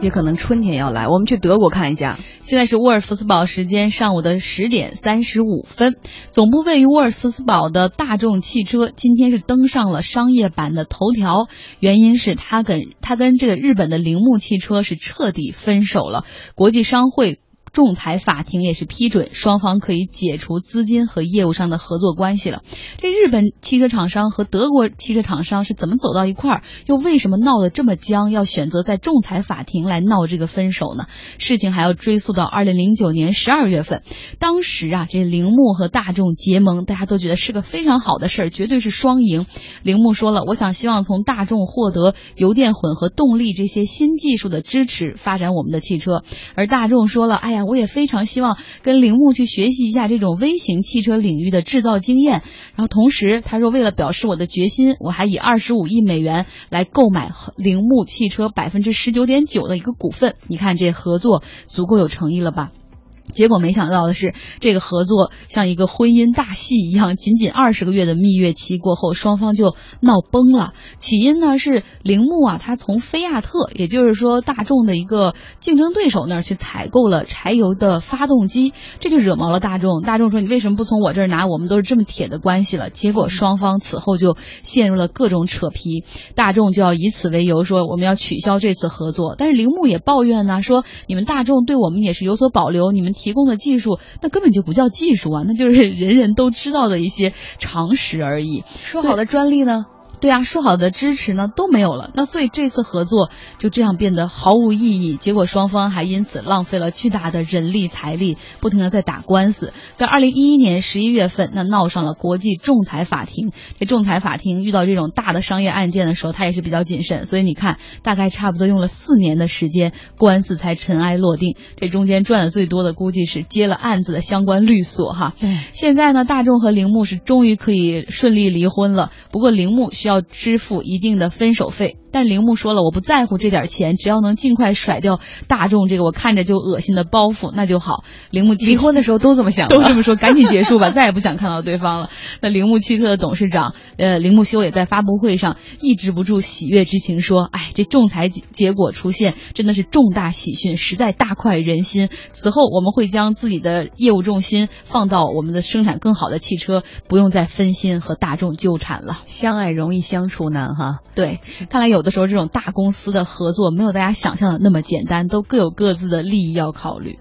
也可能春天要来。我们去德国看一下，现在是沃尔夫斯堡时间上午的十点三十五分，总部位于沃尔夫斯堡的大众汽车今天是登上了商业版的头条，原因是它跟它跟这个日本的铃木汽车是彻底分手了，国际商会。仲裁法庭也是批准双方可以解除资金和业务上的合作关系了。这日本汽车厂商和德国汽车厂商是怎么走到一块儿？又为什么闹得这么僵？要选择在仲裁法庭来闹这个分手呢？事情还要追溯到二零零九年十二月份，当时啊，这铃木和大众结盟，大家都觉得是个非常好的事儿，绝对是双赢。铃木说了，我想希望从大众获得油电混合动力这些新技术的支持，发展我们的汽车。而大众说了，哎呀。我也非常希望跟铃木去学习一下这种微型汽车领域的制造经验。然后同时，他说为了表示我的决心，我还以二十五亿美元来购买铃木汽车百分之十九点九的一个股份。你看这合作足够有诚意了吧？结果没想到的是，这个合作像一个婚姻大戏一样，仅仅二十个月的蜜月期过后，双方就闹崩了。起因呢是铃木啊，他从菲亚特，也就是说大众的一个竞争对手那儿去采购了柴油的发动机，这就惹毛了大众。大众说：“你为什么不从我这儿拿？我们都是这么铁的关系了。”结果双方此后就陷入了各种扯皮，大众就要以此为由说我们要取消这次合作。但是铃木也抱怨呢，说你们大众对我们也是有所保留，你们。提供的技术，那根本就不叫技术啊，那就是人人都知道的一些常识而已。说好的专利呢？对啊，说好的支持呢都没有了，那所以这次合作就这样变得毫无意义。结果双方还因此浪费了巨大的人力财力，不停的在打官司。在二零一一年十一月份，那闹上了国际仲裁法庭。这仲裁法庭遇到这种大的商业案件的时候，他也是比较谨慎。所以你看，大概差不多用了四年的时间，官司才尘埃落定。这中间赚的最多的估计是接了案子的相关律所哈。对，现在呢，大众和铃木是终于可以顺利离婚了。不过铃木需要支付一定的分手费。但铃木说了，我不在乎这点钱，只要能尽快甩掉大众这个我看着就恶心的包袱，那就好。铃木离婚的时候都这么想，都这么说，赶紧结束吧，再也不想看到对方了。那铃木汽车的董事长呃铃木修也在发布会上抑制不住喜悦之情，说：“哎，这仲裁结果出现真的是重大喜讯，实在大快人心。此后我们会将自己的业务重心放到我们的生产更好的汽车，不用再分心和大众纠缠了。相爱容易相处难哈。对，看来有有。”的时候，这种大公司的合作没有大家想象的那么简单，都各有各自的利益要考虑。